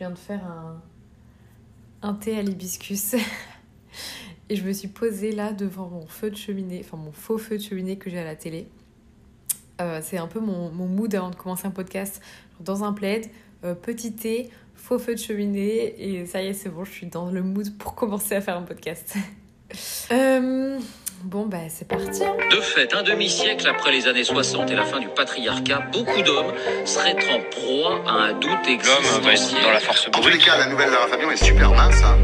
viens de faire un, un thé à l'hibiscus. Et je me suis posée là devant mon feu de cheminée, enfin mon faux feu de cheminée que j'ai à la télé. Euh, c'est un peu mon, mon, mood avant de commencer un podcast. Dans un plaid, euh, petit thé, faux feu de cheminée, et ça y est, c'est bon, je suis dans le mood pour commencer à faire un podcast. euh, bon, bah c'est parti. Hein. De fait, un demi-siècle après les années 60 et la fin du patriarcat, beaucoup d'hommes seraient en proie à un doute existentiel. dans la force En tous les cas, la nouvelle Lara Fabian est super mince. Hein.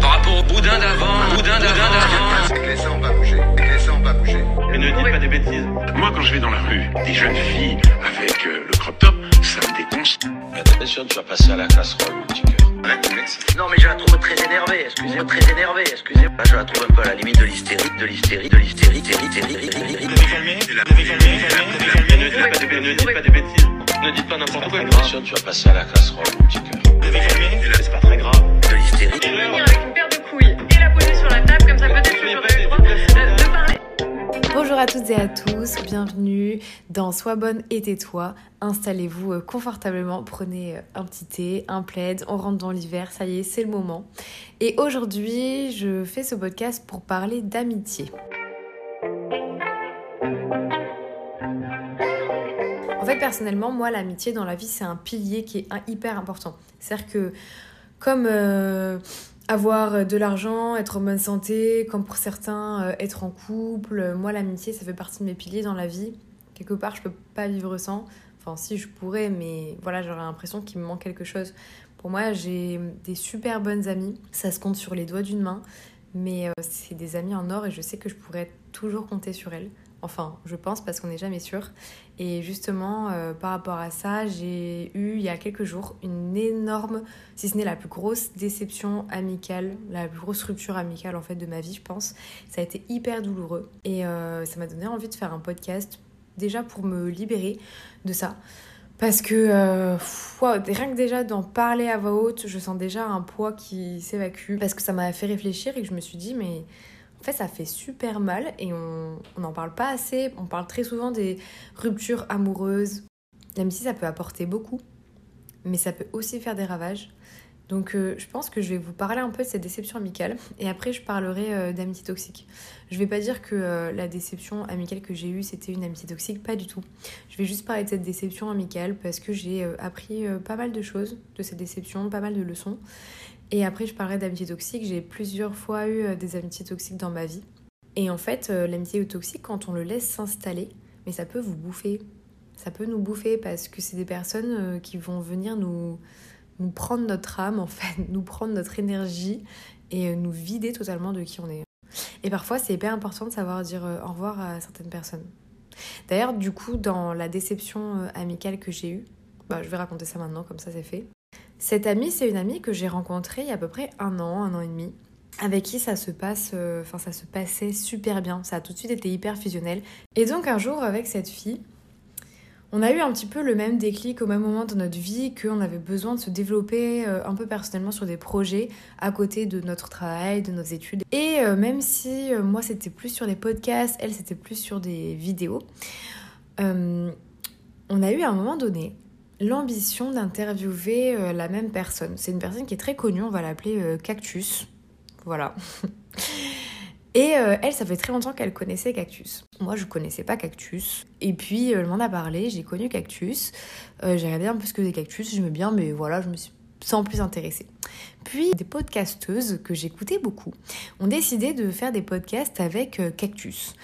Par rapport au boudin d'avant, boudin d'avant. Que les bougé. C'est que les ont pas bougé. Et ne dites pas des bêtises. Moi, quand je vais dans la rue, des jeunes filles avec ça me déconce. Attention, tu vas passer à la casserole, mon petit cœur. Non mais je la trouve très énervée, excusez-moi, très énervée, excusez-moi. Je la trouve un peu à la limite de l'hystérie, de l'hystérie, de l'hystérie, hystérie, hystérie, hystérie. Vous avez calmé Vous avez calmé Et ne dites pas des, ne dites pas des bêtises. Ne dites pas n'importe quoi. Attention, tu vas passer à la casserole, mon petit cœur. Vous calmé C'est pas très grave. De l'hystérie. venir avec une paire de couilles et la poser sur la table, comme ça peut-être que Bonjour à toutes et à tous, bienvenue dans Sois bonne et tais-toi. Installez-vous euh, confortablement, prenez euh, un petit thé, un plaid, on rentre dans l'hiver, ça y est, c'est le moment. Et aujourd'hui, je fais ce podcast pour parler d'amitié. En fait, personnellement, moi, l'amitié dans la vie, c'est un pilier qui est hyper important. C'est-à-dire que, comme euh, avoir de l'argent, être en bonne santé, comme pour certains, euh, être en couple, euh, moi, l'amitié, ça fait partie de mes piliers dans la vie. Quelque part, je peux pas vivre sans. Enfin, si, je pourrais, mais voilà, j'aurais l'impression qu'il me manque quelque chose. Pour moi, j'ai des super bonnes amies. Ça se compte sur les doigts d'une main. Mais euh, c'est des amies en or et je sais que je pourrais toujours compter sur elles. Enfin, je pense parce qu'on n'est jamais sûr. Et justement, euh, par rapport à ça, j'ai eu il y a quelques jours une énorme, si ce n'est la plus grosse déception amicale, la plus grosse rupture amicale en fait de ma vie, je pense. Ça a été hyper douloureux et euh, ça m'a donné envie de faire un podcast déjà pour me libérer de ça. Parce que euh, rien que déjà d'en parler à voix haute, je sens déjà un poids qui s'évacue. Parce que ça m'a fait réfléchir et que je me suis dit, mais en fait, ça fait super mal et on n'en parle pas assez. On parle très souvent des ruptures amoureuses. L'amitié, ça peut apporter beaucoup, mais ça peut aussi faire des ravages. Donc, euh, je pense que je vais vous parler un peu de cette déception amicale et après, je parlerai euh, d'amitié toxique. Je vais pas dire que euh, la déception amicale que j'ai eue, c'était une amitié toxique, pas du tout. Je vais juste parler de cette déception amicale parce que j'ai appris pas mal de choses de cette déception, pas mal de leçons. Et après, je parlerai d'amitié toxique. J'ai plusieurs fois eu euh, des amitiés toxiques dans ma vie. Et en fait, euh, l'amitié toxique, quand on le laisse s'installer, mais ça peut vous bouffer. Ça peut nous bouffer parce que c'est des personnes euh, qui vont venir nous, nous prendre notre âme, en fait, nous prendre notre énergie et nous vider totalement de qui on est. Et parfois, c'est hyper important de savoir dire au revoir à certaines personnes. D'ailleurs, du coup, dans la déception amicale que j'ai eue, bah, je vais raconter ça maintenant, comme ça c'est fait. Cette amie, c'est une amie que j'ai rencontrée il y a à peu près un an, un an et demi, avec qui ça se passe, euh, enfin ça se passait super bien. Ça a tout de suite été hyper fusionnel. Et donc un jour, avec cette fille, on a eu un petit peu le même déclic au même moment dans notre vie qu'on avait besoin de se développer euh, un peu personnellement sur des projets à côté de notre travail, de nos études. Et euh, même si moi c'était plus sur des podcasts, elle c'était plus sur des vidéos, on a eu à un moment donné l'ambition d'interviewer euh, la même personne. C'est une personne qui est très connue, on va l'appeler euh, Cactus. Voilà. Et euh, elle, ça fait très longtemps qu'elle connaissait Cactus. Moi, je connaissais pas Cactus. Et puis, elle m'en a parlé, j'ai connu Cactus. Euh, un peu ce que des Cactus, j'aimais bien, mais voilà, je me suis sans plus intéressée. Puis, des podcasteuses que j'écoutais beaucoup ont décidé de faire des podcasts avec Cactus.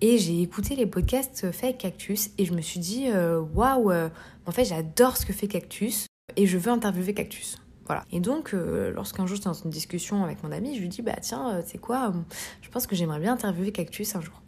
Et j'ai écouté les podcasts faits avec Cactus et je me suis dit, waouh, euh, en fait, j'adore ce que fait Cactus et je veux interviewer Cactus. Voilà. Et donc, euh, lorsqu'un jour j'étais dans une discussion avec mon ami, je lui dis Bah tiens, euh, c'est quoi euh, Je pense que j'aimerais bien interviewer Cactus un jour.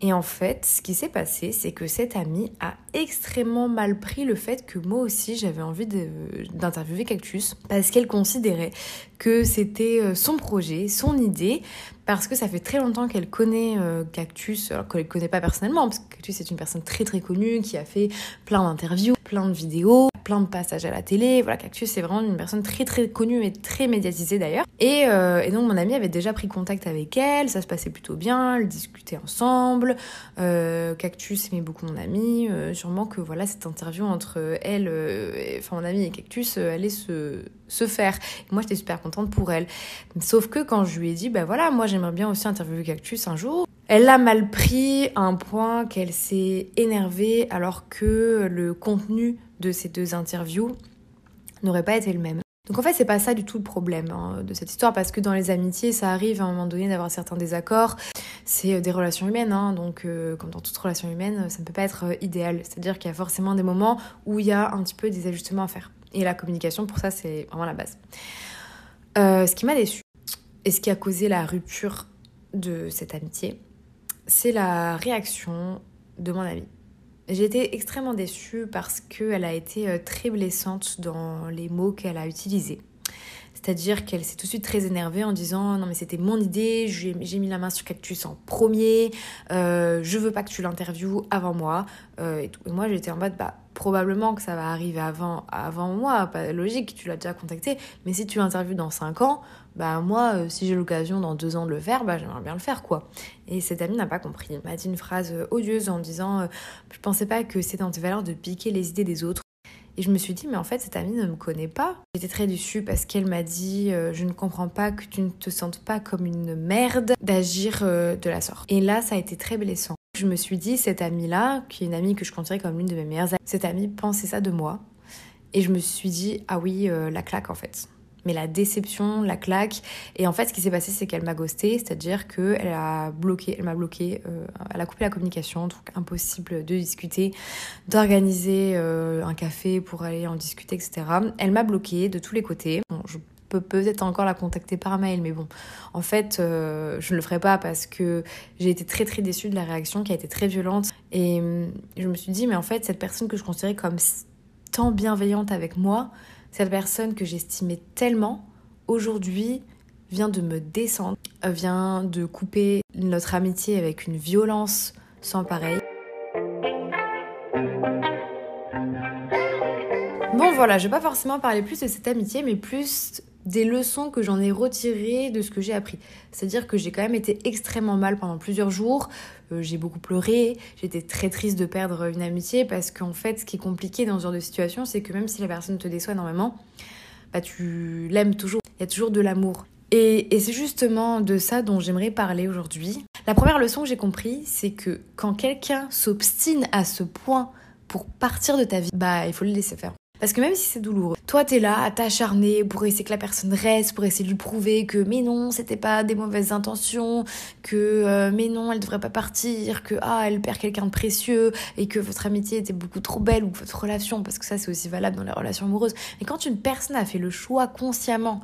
Et en fait, ce qui s'est passé, c'est que cette amie a extrêmement mal pris le fait que moi aussi j'avais envie d'interviewer Cactus parce qu'elle considérait que c'était son projet, son idée, parce que ça fait très longtemps qu'elle connaît euh, Cactus, alors qu'elle ne connaît pas personnellement, parce que Cactus est une personne très très connue qui a fait plein d'interviews, plein de vidéos, plein de passages à la télé. Voilà, Cactus c'est vraiment une personne très très connue et très médiatisée d'ailleurs. Et, euh, donc mon amie avait déjà pris contact avec elle, ça se passait plutôt bien, elles discutaient ensemble. Euh, Cactus aimait beaucoup mon amie, sûrement que voilà cette interview entre elle, enfin mon amie et Cactus allait se, se faire. Et moi j'étais super contente pour elle. Sauf que quand je lui ai dit, bah voilà, moi j'aimerais bien aussi interviewer Cactus un jour, elle l'a mal pris à un point qu'elle s'est énervée alors que le contenu de ces deux interviews n'aurait pas été le même. Donc en fait, c'est pas ça du tout le problème hein, de cette histoire, parce que dans les amitiés, ça arrive à un moment donné d'avoir certains désaccords. C'est des relations humaines, hein, donc euh, comme dans toute relation humaine, ça ne peut pas être euh, idéal. C'est-à-dire qu'il y a forcément des moments où il y a un petit peu des ajustements à faire. Et la communication, pour ça, c'est vraiment la base. Euh, ce qui m'a déçu et ce qui a causé la rupture de cette amitié, c'est la réaction de mon amie. J'ai été extrêmement déçue parce qu'elle a été euh, très blessante dans les mots qu'elle a utilisés. C'est-à-dire qu'elle s'est tout de suite très énervée en disant non mais c'était mon idée, j'ai mis la main sur Cactus en premier, euh, je veux pas que tu l'interviewes avant moi. Euh, et, moi j'étais en mode bah probablement que ça va arriver avant, avant moi, pas logique, tu l'as déjà contacté, mais si tu l'interviews dans 5 ans, bah moi euh, si j'ai l'occasion dans 2 ans de le faire, bah j'aimerais bien le faire quoi. Et cette amie n'a pas compris. Elle m'a dit une phrase odieuse en disant euh, je pensais pas que c'était dans tes valeurs de piquer les idées des autres. Et je me suis dit, mais en fait, cette amie ne me connaît pas. J'étais très déçue parce qu'elle m'a dit, euh, je ne comprends pas que tu ne te sentes pas comme une merde d'agir euh, de la sorte. Et là, ça a été très blessant. Je me suis dit, cette amie-là, qui est une amie que je considère comme l'une de mes meilleures amies, cette amie pensait ça de moi. Et je me suis dit, ah oui, euh, la claque en fait mais la déception, la claque. Et en fait, ce qui s'est passé, c'est qu'elle m'a ghosté, c'est-à-dire qu'elle a bloqué, elle m'a bloqué, euh, elle a coupé la communication, donc impossible de discuter, d'organiser euh, un café pour aller en discuter, etc. Elle m'a bloqué de tous les côtés. Je peux peut-être encore la contacter par mail, mais bon, en fait, euh, je ne le ferai pas parce que j'ai été très très déçue de la réaction qui a été très violente. Et je me suis dit, mais en fait, cette personne que je considérais comme tant bienveillante avec moi, cette personne que j'estimais tellement, aujourd'hui, vient de me descendre, vient de couper notre amitié avec une violence sans pareil. Bon voilà, je vais pas forcément parler plus de cette amitié, mais plus des leçons que j'en ai retirées de ce que j'ai appris. C'est-à-dire que j'ai quand même été extrêmement mal pendant plusieurs jours, euh, j'ai beaucoup pleuré, j'étais très triste de perdre une amitié parce qu'en fait ce qui est compliqué dans ce genre de situation c'est que même si la personne te déçoit énormément, bah tu l'aimes toujours, il y a toujours de l'amour. Et, et c'est justement de ça dont j'aimerais parler aujourd'hui. La première leçon que j'ai compris c'est que quand quelqu'un s'obstine à ce point pour partir de ta vie, bah il faut le laisser faire. Parce que même si c'est douloureux, toi t'es là à t'acharner pour essayer que la personne reste, pour essayer de lui prouver que mais non, c'était pas des mauvaises intentions, que euh, mais non, elle devrait pas partir, que ah, elle perd quelqu'un de précieux et que votre amitié était beaucoup trop belle ou votre relation, parce que ça c'est aussi valable dans les relations amoureuses. Et quand une personne a fait le choix consciemment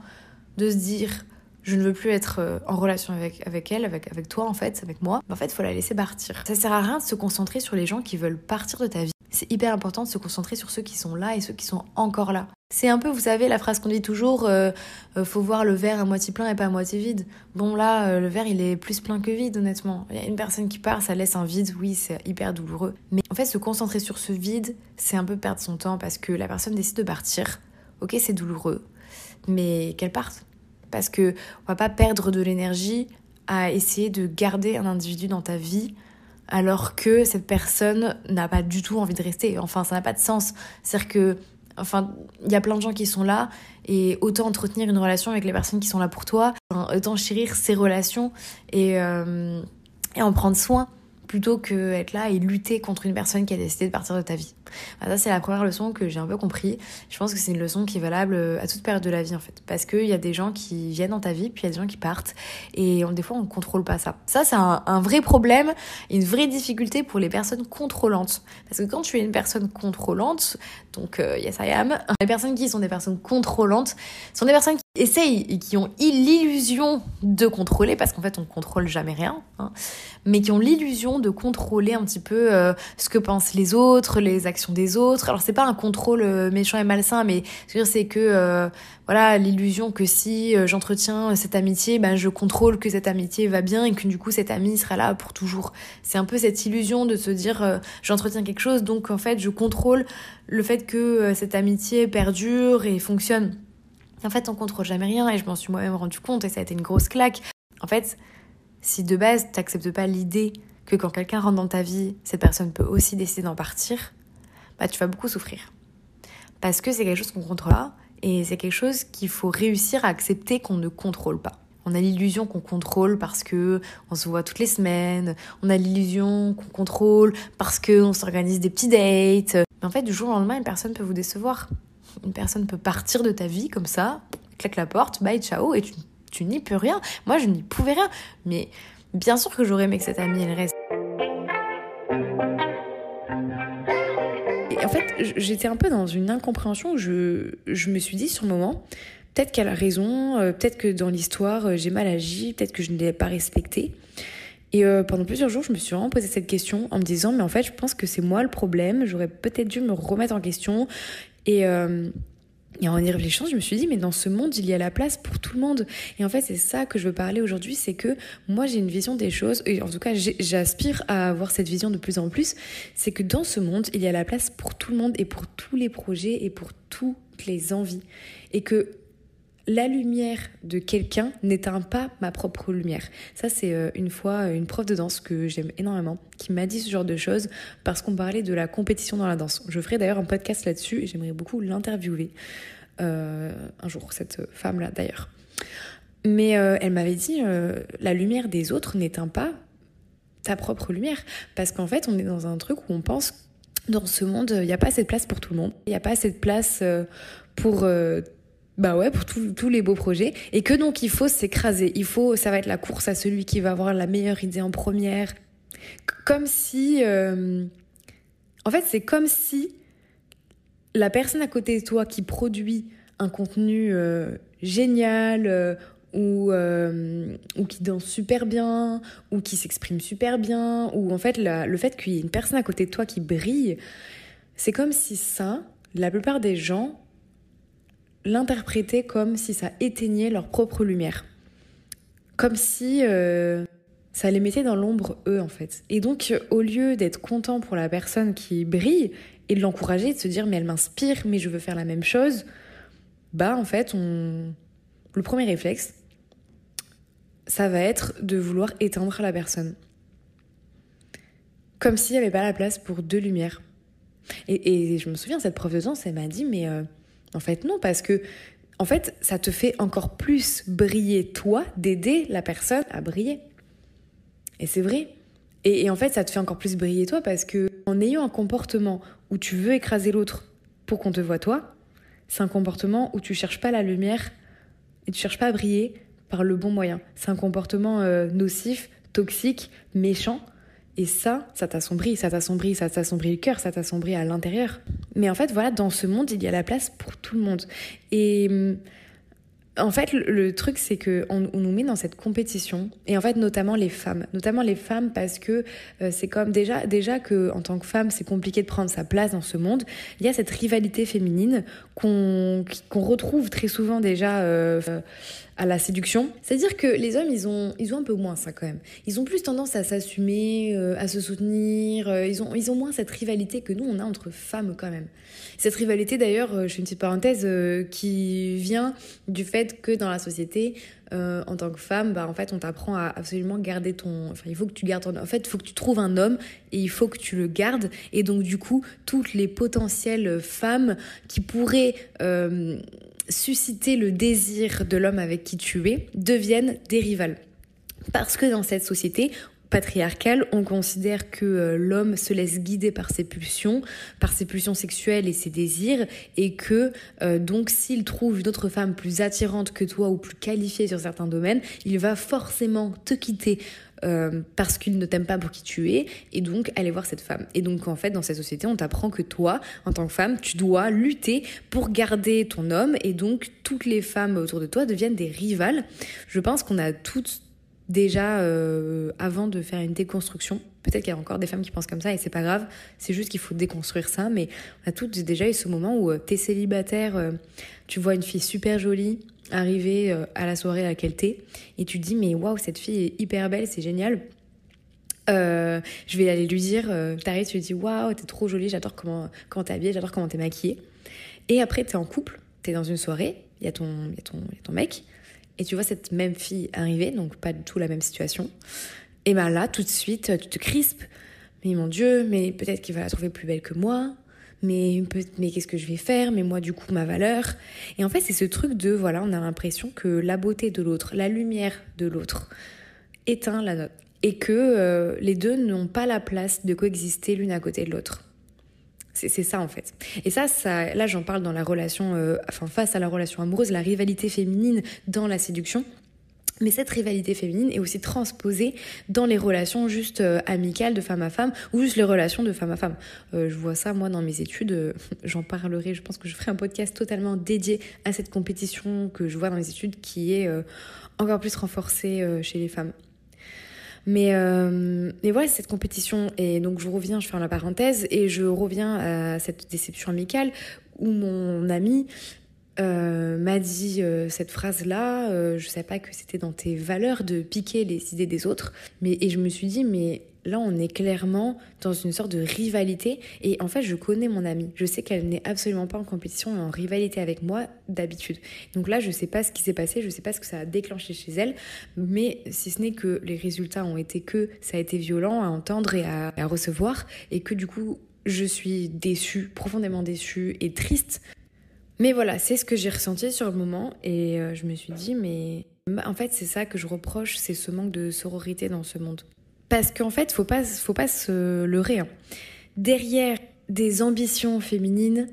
de se dire je ne veux plus être euh, en relation avec, avec elle, avec, avec toi en fait, avec moi, en fait, faut la laisser partir. Ça sert à rien de se concentrer sur les gens qui veulent partir de ta vie. C'est hyper important de se concentrer sur ceux qui sont là et ceux qui sont encore là. C'est un peu, vous savez, la phrase qu'on dit toujours, euh, euh, faut voir le verre à moitié plein et pas à moitié vide. Bon là, euh, le verre, il est plus plein que vide, honnêtement. Il y a une personne qui part, ça laisse un vide, oui, c'est hyper douloureux. Mais en fait, se concentrer sur ce vide, c'est un peu perdre son temps parce que la personne décide de partir. Ok, c'est douloureux, mais qu'elle parte. Parce que on va pas perdre de l'énergie à essayer de garder un individu dans ta vie alors que cette personne n'a pas du tout envie de rester. Enfin, ça n'a pas de sens. C'est-à-dire que, enfin, il y a plein de gens qui sont là et autant entretenir une relation avec les personnes qui sont là pour toi, autant chérir ces relations et, euh, et en prendre soin plutôt que être là et lutter contre une personne qui a décidé de partir de ta vie. ça, c'est la première leçon que j'ai un peu compris. Je pense que c'est une leçon qui est valable à toute période de la vie, en fait. Parce qu'il y a des gens qui viennent dans ta vie, puis il y a des gens qui partent. Et on, des fois, on ne contrôle pas ça. Ça, c'est un, un, vrai problème, une vraie difficulté pour les personnes contrôlantes. Parce que quand tu es une personne contrôlante, donc, euh, yes I am, les personnes qui sont des personnes contrôlantes sont des personnes essayent et qui ont l'illusion de contrôler, parce qu'en fait on contrôle jamais rien, hein, mais qui ont l'illusion de contrôler un petit peu euh, ce que pensent les autres, les actions des autres. Alors c'est pas un contrôle euh, méchant et malsain, mais c'est que euh, voilà l'illusion que si j'entretiens cette amitié, ben je contrôle que cette amitié va bien et que du coup cette amie sera là pour toujours. C'est un peu cette illusion de se dire j'entretiens quelque chose, donc en fait je contrôle le fait que cette amitié perdure et fonctionne. En fait, on contrôle jamais rien et je m'en suis moi-même rendu compte et ça a été une grosse claque. En fait, si de base t'acceptes pas l'idée que quand quelqu'un rentre dans ta vie, cette personne peut aussi décider d'en partir, bah tu vas beaucoup souffrir. Parce que c'est quelque chose qu'on contrôle et c'est quelque chose qu'il faut réussir à accepter qu'on ne contrôle pas. On a l'illusion qu'on contrôle parce que on se voit toutes les semaines. On a l'illusion qu'on contrôle parce que on s'organise des petits dates. Mais en fait, du jour au lendemain, une personne peut vous décevoir. Une personne peut partir de ta vie comme ça, claque la porte, bye, ciao, et tu, n'y peux rien. Moi, je n'y pouvais rien. Mais bien sûr que j'aurais aimé que cette amie, elle reste. En fait, j'étais un peu dans une incompréhension où je, je me suis dit sur le moment, peut-être qu'elle a raison, euh, peut-être que dans l'histoire, euh, j'ai mal agi, peut-être que je ne l'ai pas respectée. Et euh, pendant plusieurs jours, je me suis vraiment posé cette question en me disant, mais en fait, je pense que c'est moi le problème, j'aurais peut-être dû me remettre en question et, euh, et en y réfléchissant, je me suis dit, mais dans ce monde, il y a la place pour tout le monde. Et en fait, c'est ça que je veux parler aujourd'hui, c'est que moi, j'ai une vision des choses, et en tout cas, j'aspire à avoir cette vision de plus en plus, c'est que dans ce monde, il y a la place pour tout le monde et pour tous les projets et pour toutes les envies. Et que la lumière de quelqu'un n'éteint pas ma propre lumière. Ça, c'est euh, une fois euh, une prof de danse que j'aime énormément qui m'a dit ce genre de choses parce qu'on parlait de la compétition dans la danse. Je ferai d'ailleurs un podcast là-dessus et j'aimerais beaucoup l'interviewer euh, un jour, cette femme-là d'ailleurs. Mais elle m'avait dit la lumière des autres n'éteint pas ta propre lumière parce qu'en fait, on est dans un truc où on pense dans ce monde, il n'y a pas assez de place pour tout le monde. Il n'y a pas assez de place pour bah ouais, pour tous les beaux projets. Et que donc il faut s'écraser. Il faut, ça va être la course à celui qui va avoir la meilleure idée en première. Comme si. Euh, en fait, c'est comme si la personne à côté de toi qui produit un contenu euh, génial euh, ou, ou qui danse super bien ou qui s'exprime super bien ou en fait le fait qu'il y ait une personne à côté de toi qui brille, c'est comme si ça, la plupart des gens l'interpréter comme si ça éteignait leur propre lumière. Comme si euh, ça les mettait dans l'ombre eux en fait. Et donc au lieu d'être content pour la personne qui brille et de l'encourager, de se dire mais elle m'inspire, mais je veux faire la même chose, bah en fait on... le premier réflexe, ça va être de vouloir éteindre la personne. Comme s'il n'y avait pas la place pour deux lumières. Et, je me souviens, cette prof de danse, elle m'a dit, mais euh, en fait, non, parce que en fait, ça te fait encore plus briller toi d'aider la personne à briller. Et c'est vrai. Et, en fait, ça te fait encore plus briller toi parce que en ayant un comportement où tu veux écraser l'autre pour qu'on te voit toi, c'est un comportement où tu cherches pas la lumière et tu cherches pas à briller par le bon moyen. C'est un comportement euh, nocif, toxique, méchant et ça, ça t'assombrit, ça t'assombrit, ça t'assombrit le cœur, ça t'assombrit à l'intérieur. Mais en fait, voilà, dans ce monde, il y a la place pour tout le monde. Et hum, en fait, le, truc, c'est qu'on on nous met dans cette compétition, et en fait, notamment les femmes. Notamment les femmes, parce que euh, c'est comme déjà, déjà que tant que femme, c'est compliqué de prendre sa place dans ce monde. Il y a cette rivalité féminine qu'on qu'on retrouve très souvent déjà. Euh, à la séduction. C'est-à-dire que les hommes, ils ont, ils ont un peu moins ça quand même. Ils ont plus tendance à s'assumer, euh, à se soutenir. Euh, ils, ont, ils ont moins cette rivalité que nous, on a entre femmes quand même. Cette rivalité, d'ailleurs, euh, je fais une petite parenthèse, qui vient du fait que dans la société, en tant que femme, bah, en fait, on t'apprend à absolument garder ton. Enfin, il faut que tu gardes ton. En fait, il faut que tu trouves un homme et il faut que tu le gardes. Et donc, du coup, toutes les potentielles femmes qui pourraient susciter le désir de l'homme avec qui tu es deviennent des rivales. Parce que dans cette société, patriarcale, on considère que euh, l'homme se laisse guider par ses pulsions, par ses pulsions sexuelles et ses désirs, et que euh, donc s'il trouve une autre femme plus attirante que toi ou plus qualifiée sur certains domaines, il va forcément te quitter euh, parce qu'il ne t'aime pas pour qui tu es, et donc aller voir cette femme. Et donc en fait, dans cette société, on t'apprend que toi, en tant que femme, tu dois lutter pour garder ton homme, et donc toutes les femmes autour de toi deviennent des rivales. Je pense qu'on a toutes déjà euh, avant de faire une déconstruction. Peut-être qu'il y a encore des femmes qui pensent comme ça et c'est pas grave. C'est juste qu'il faut déconstruire ça. Mais on a toutes déjà eu ce moment où tu t'es célibataire, euh, tu vois une fille super jolie arriver euh, à la soirée à laquelle t'es et tu te dis mais waouh cette fille est hyper belle, c'est génial. je vais aller lui dire, t'arrives, tu lui dis waouh t'es trop jolie, j'adore comment, comment t'es habillée, j'adore comment t'es maquillée. Et après t'es en couple, t'es dans une soirée, il y, y, y a ton mec et tu vois cette même fille arriver, donc pas du tout la même situation, et ben là, tout de suite, tu te crispes. Mais mon Dieu, mais peut-être qu'il va la trouver plus belle que moi. Mais, mais qu'est-ce que je vais faire? Mais moi, du coup, ma valeur. Et en fait, c'est ce truc de, voilà, on a l'impression que la beauté de l'autre, la lumière de l'autre, éteint la nôtre. Et que euh, les deux n'ont pas la place de coexister l'une à côté de l'autre. C'est ça en fait. Et ça, ça là j'en parle dans la relation, euh, enfin face à la relation amoureuse, la rivalité féminine dans la séduction. Mais cette rivalité féminine est aussi transposée dans les relations juste euh, amicales de femme à femme ou juste les relations de femme à femme. Euh, je vois ça moi dans mes études, j'en parlerai, je pense que je ferai un podcast totalement dédié à cette compétition que je vois dans les études qui est encore plus renforcée chez les femmes. Mais, euh, mais voilà, cette compétition, et donc je reviens, je fais la parenthèse, et je reviens à cette déception amicale où mon ami euh, m'a dit euh, cette phrase-là, euh, je ne savais pas que c'était dans tes valeurs de piquer les idées des autres, mais, et je me suis dit, mais là on est clairement dans une sorte de rivalité. Et en fait je connais mon amie, je sais qu'elle n'est absolument pas en compétition et en rivalité avec moi d'habitude. Donc là je sais pas ce qui s'est passé, je sais pas ce que ça a déclenché chez elle, mais si ce n'est que les résultats ont été que ça a été violent à entendre et à, à recevoir. Et que du coup je suis déçue, profondément déçue et triste. Mais voilà, c'est ce que j'ai ressenti sur le moment et euh, je me suis dit mais en fait c'est ça que je reproche, c'est ce manque de sororité dans ce monde. Parce qu'en fait, faut pas, faut pas se leurrer. Hein. Derrière des ambitions féminines,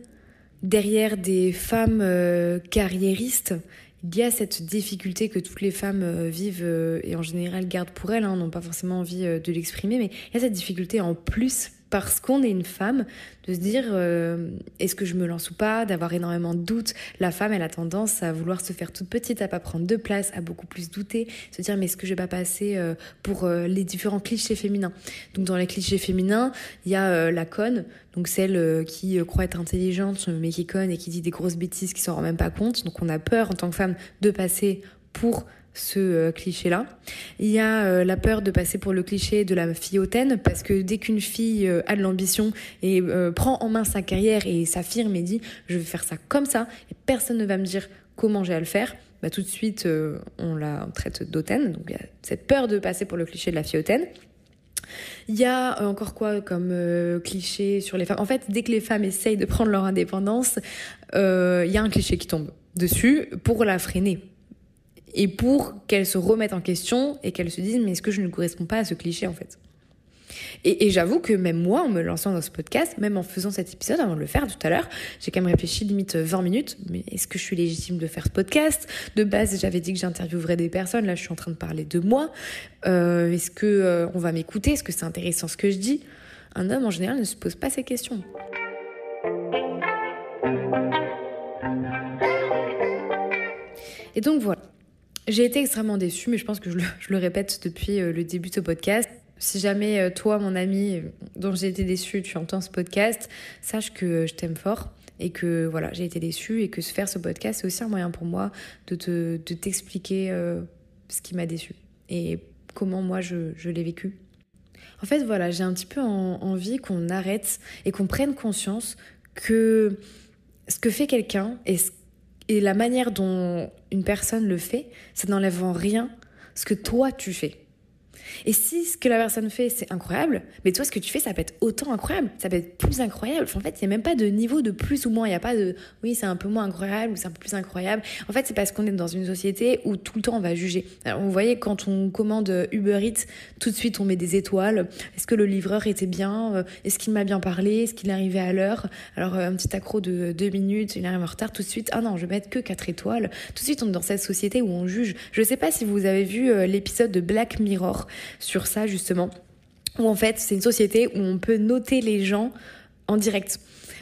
derrière des femmes euh, carriéristes, il y a cette difficulté que toutes les femmes euh, vivent et en général gardent pour elles, hein, n'ont pas forcément envie de l'exprimer, mais il y a cette difficulté en plus parce qu'on est une femme, de se dire euh, est-ce que je me lance ou pas, d'avoir énormément de doutes. La femme, elle a tendance à vouloir se faire toute petite, à pas prendre de place, à beaucoup plus douter, se dire mais est-ce que je vais pas passer euh, pour euh, les différents clichés féminins. Donc dans les clichés féminins, il y a la conne, donc celle qui croit être intelligente mais qui conne et qui dit des grosses bêtises qui s'en rend même pas compte. Donc on a peur en tant que femme de passer pour ce euh, cliché-là. Il y a euh, la peur de passer pour le cliché de la fille hautaine, parce que dès qu'une fille euh, a de l'ambition et prend en main sa carrière et s'affirme et dit je vais faire ça comme ça, et personne ne va me dire comment j'ai à le faire, bah, tout de suite on la traite d'hautaine. Donc il y a cette peur de passer pour le cliché de la fille hautaine. Il y a encore quoi comme cliché sur les femmes? En fait, dès que les femmes essayent de prendre leur indépendance, il y a un cliché qui tombe dessus pour la freiner et pour qu'elles se remettent en question et qu'elles se disent mais est-ce que je ne corresponds pas à ce cliché en fait? Et, j'avoue que même moi, en me lançant dans ce podcast, même en faisant cet épisode, avant de le faire tout à l'heure, j'ai quand même réfléchi limite 20 minutes, mais est-ce que je suis légitime de faire ce podcast? De base, j'avais dit que j'interviewerais des personnes, là je suis en train de parler de moi. Euh, est-ce que euh, on va m'écouter? Est-ce que c'est intéressant ce que je dis? Un homme en général ne se pose pas ces questions. Et donc voilà, j'ai été extrêmement déçue, mais je pense que je le, répète depuis euh, le début de ce podcast. Si jamais euh, toi, mon ami, euh, dont j'ai été déçue, tu entends ce podcast, sache que je t'aime fort et que voilà, j'ai été déçue et que faire ce podcast, c'est aussi un moyen pour moi de te t'expliquer ce qui m'a déçue et comment moi je, je l'ai vécu. En fait, voilà, j'ai un petit peu envie qu'on arrête et qu'on prenne conscience que ce que fait quelqu'un et ce et la manière dont une personne le fait, ça n'enlève en rien ce que toi tu fais. Et si ce que la personne fait, c'est incroyable, mais toi, ce que tu fais, ça peut être autant incroyable, ça peut être plus incroyable. en fait, il n'y a même pas de niveau de plus ou moins. Il n'y a pas de oui, c'est un peu moins incroyable ou c'est un peu plus incroyable. En fait, c'est parce qu'on est dans une société où tout le temps on va juger. Alors, vous voyez, quand on commande Uber Eats, tout de suite on met des étoiles. Est-ce que le livreur était bien euh, Est-ce qu'il m'a bien parlé Est-ce qu'il est arrivé à l'heure? Alors, euh, un petit accro de deux minutes, il arrive en retard, tout de suite, ah non, je vais mettre que quatre étoiles. Tout de suite, on est dans cette société où on juge. Je ne sais pas si vous avez vu euh, l'épisode de Black Mirror sur ça justement, où en fait c'est une société où on peut noter les gens en direct.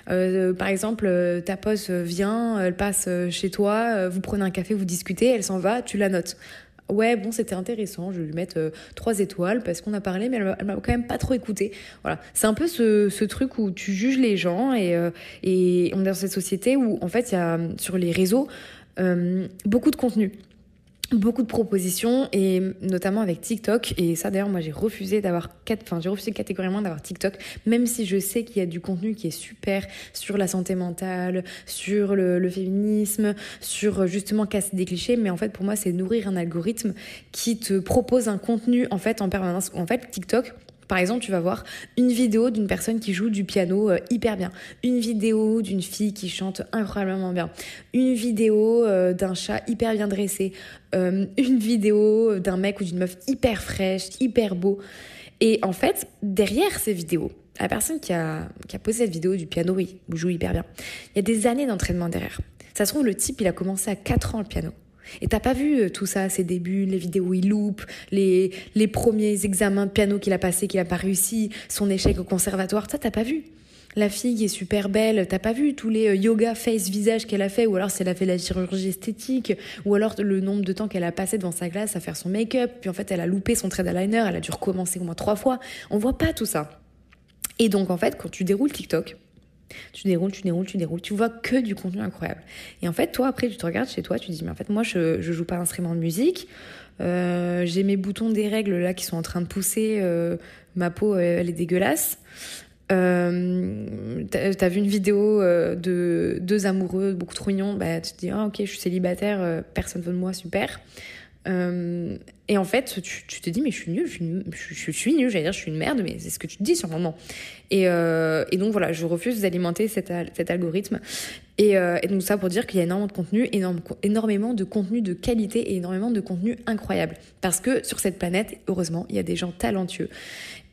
Euh, par exemple, euh, ta poste vient, elle passe chez toi, vous prenez un café, vous discutez, elle s'en va, tu la notes. Ouais, bon, c'était intéressant, je vais lui mettre trois étoiles parce qu'on a parlé, mais elle m'a quand même pas trop écouté. Voilà, c'est un peu ce, ce, truc où tu juges les gens et, et on est dans cette société où en fait il y a sur les réseaux beaucoup de contenu beaucoup de propositions et notamment avec TikTok. Et ça d'ailleurs moi j'ai refusé d'avoir enfin j'ai refusé catégoriquement d'avoir TikTok même si je sais qu'il y a du contenu qui est super sur la santé mentale sur le, le féminisme sur justement casser des clichés. Mais en fait pour moi c'est nourrir un algorithme qui te propose un contenu en fait en permanence. En fait TikTok par exemple, tu vas voir une vidéo d'une personne qui joue du piano euh, hyper bien, une vidéo d'une fille qui chante incroyablement bien, une vidéo euh, d'un chat hyper bien dressé, euh, une vidéo d'un mec ou d'une meuf hyper fraîche, hyper beau. Et en fait, derrière ces vidéos, la personne qui a, posé cette vidéo du piano, oui, joue hyper bien, il y a des années d'entraînement derrière. Ça se trouve, le type, il a commencé à 4 ans le piano. Et t'as pas vu euh, tout ça, ses débuts, les vidéos où il loupe, les, les premiers examens de piano qu'il a passé, qu'il a pas réussi, son échec au conservatoire, ça t'as pas vu. La fille est super belle, t'as pas vu tous les euh, yoga face visage qu'elle a fait, ou alors si elle a fait la chirurgie esthétique, ou alors le nombre de temps qu'elle a passé devant sa glace à faire son make-up, puis en fait elle a loupé son trait d'eyeliner, elle a dû recommencer au moins trois fois. On voit pas tout ça. Et donc en fait, quand tu déroules TikTok, tu déroules, tu déroules, tu déroules, tu vois que du contenu incroyable. Et en fait, toi, après, tu te regardes chez toi, tu te dis, mais en fait, moi, je, je joue pas d'instrument de musique. Euh, j'ai mes boutons des règles là qui sont en train de pousser. Euh, ma peau, elle est dégueulasse. Euh, t'as vu une vidéo euh, de deux amoureux beaucoup trop mignons, bah, tu te dis, ah, ok, je suis célibataire, personne veut de moi, super. Euh, et en fait, tu, te dis, mais je suis nulle, je suis, je, je suis nulle, j'allais dire, je suis une merde, mais c'est ce que tu te dis sur le moment. Et, euh, donc voilà, je refuse d'alimenter cet, algorithme. Et, euh, et, donc ça pour dire qu'il y a énormément de contenu, énormément de contenu de qualité et énormément de contenu incroyable. Parce que sur cette planète, heureusement, il y a des gens talentueux.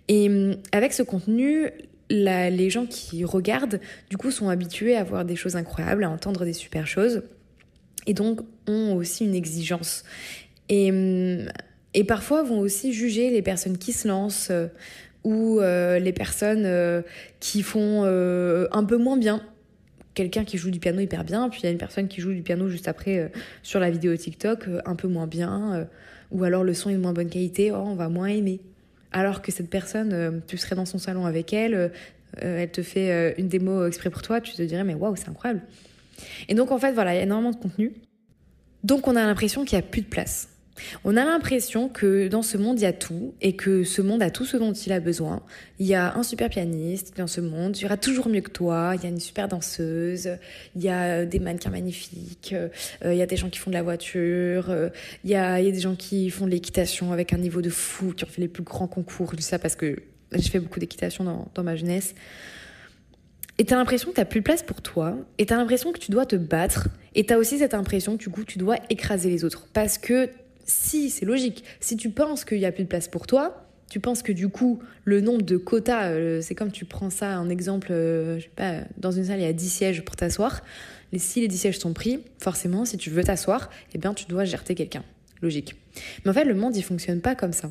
Et avec ce contenu, les gens qui regardent, du coup, sont habitués à voir des choses incroyables, à entendre des super choses. Et donc, ont aussi une exigence. Et, hum, et parfois vont aussi juger les personnes qui se lancent euh, ou euh, les personnes euh, qui font un peu moins bien. Quelqu'un qui joue du piano hyper bien, puis il y a une personne qui joue du piano juste après sur la vidéo TikTok un peu moins bien, ou alors le son est de moins bonne qualité, oh, on va moins aimer. Alors que cette personne, tu serais dans son salon avec elle, elle te fait une démo exprès pour toi, tu te dirais mais waouh, c'est incroyable. Et donc en fait, voilà, il y a énormément de contenu. Donc on a l'impression qu'il n'y a plus de place. On a l'impression que dans ce monde, il y a tout et que ce monde a tout ce dont il a besoin. Il y a un super pianiste dans ce monde, il y aura toujours mieux que toi, il y a une super danseuse, il y a des mannequins magnifiques, euh, il y a des gens qui font de la voiture, euh, il, y a, des gens qui font de l'équitation avec un niveau de fou, qui ont fait les plus grands concours, tout ça parce que j'ai fait beaucoup d'équitation dans, dans ma jeunesse. Et t'as l'impression que t'as plus de place pour toi, et t'as l'impression que tu dois te battre, et t'as aussi cette impression que du coup tu dois écraser les autres, parce que si, c'est logique. Si tu penses qu'il n'y a plus de place pour toi, tu penses que du coup, le nombre de quotas, euh, c'est comme tu prends ça en exemple, euh, je sais pas, dans une salle, il y a 10 sièges pour t'asseoir. Si les 10 sièges sont pris, forcément, si tu veux t'asseoir, eh bien, tu dois gérer quelqu'un. Logique. Mais en fait, le monde, il fonctionne pas comme ça.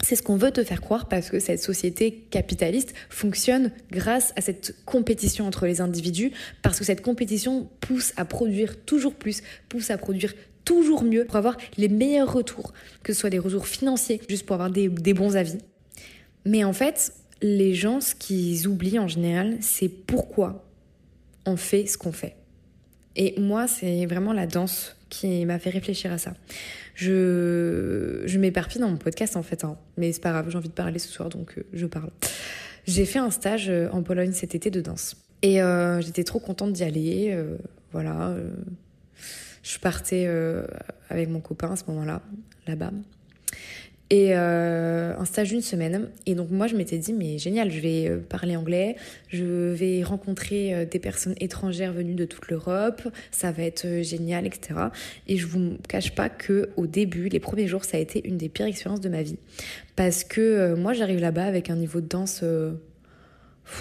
C'est ce qu'on veut te faire croire parce que cette société capitaliste fonctionne grâce à cette compétition entre les individus, parce que cette compétition pousse à produire toujours plus, pousse à produire toujours mieux pour avoir les meilleurs retours, que ce soit des retours financiers, juste pour avoir des, bons avis. Mais en fait, les gens, ce qu'ils oublient en général, c'est pourquoi on fait ce qu'on fait. Et moi, c'est vraiment la danse qui m'a fait réfléchir à ça. Je, m'éparpille dans mon podcast en fait, hein. mais c'est pas grave, j'ai envie de parler ce soir donc euh, je parle. J'ai fait un stage euh, en Pologne cet été de danse et euh, j'étais trop contente d'y aller. Voilà, je partais euh, avec mon copain à ce moment-là, là-bas. et euh, un stage d'une semaine. Et donc moi je m'étais dit mais génial, je vais euh, parler anglais, je vais rencontrer euh, des personnes étrangères venues de toute l'Europe, ça va être euh, génial, etc. Et je vous cache pas que au début, les premiers jours, ça a été une des pires expériences de ma vie parce que euh, moi j'arrive là-bas avec un niveau de danse euh,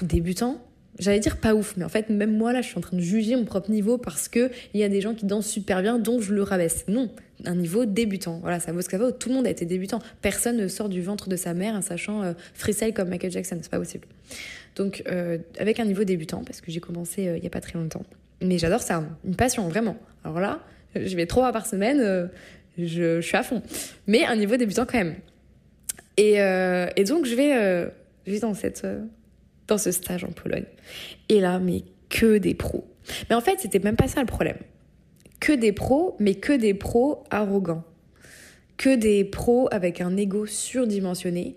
débutant. J'allais dire pas ouf, mais en fait, même moi là, je suis en train de juger mon propre niveau parce que il y a des gens qui dansent super bien, donc je le rabaisse. Non, un niveau débutant. Voilà, ça vaut ce que ça vaut. Tout le monde a été débutant. Personne ne sort du ventre de sa mère en sachant euh, comme Michael Jackson. C'est pas possible. Donc, euh, avec un niveau débutant, parce que j'ai commencé euh, il y a pas très longtemps. Mais j'adore ça, une passion, vraiment. Alors là, je vais trois fois par semaine, euh, je, suis à fond. Mais un niveau débutant quand même. Et, euh, donc, je vais, euh, je vais dans, cette, euh, dans ce stage en Pologne. Et là, mais que des pros. Mais en fait, c'était même pas ça le problème. Que des pros, mais que des pros arrogants. Que des pros avec un ego surdimensionné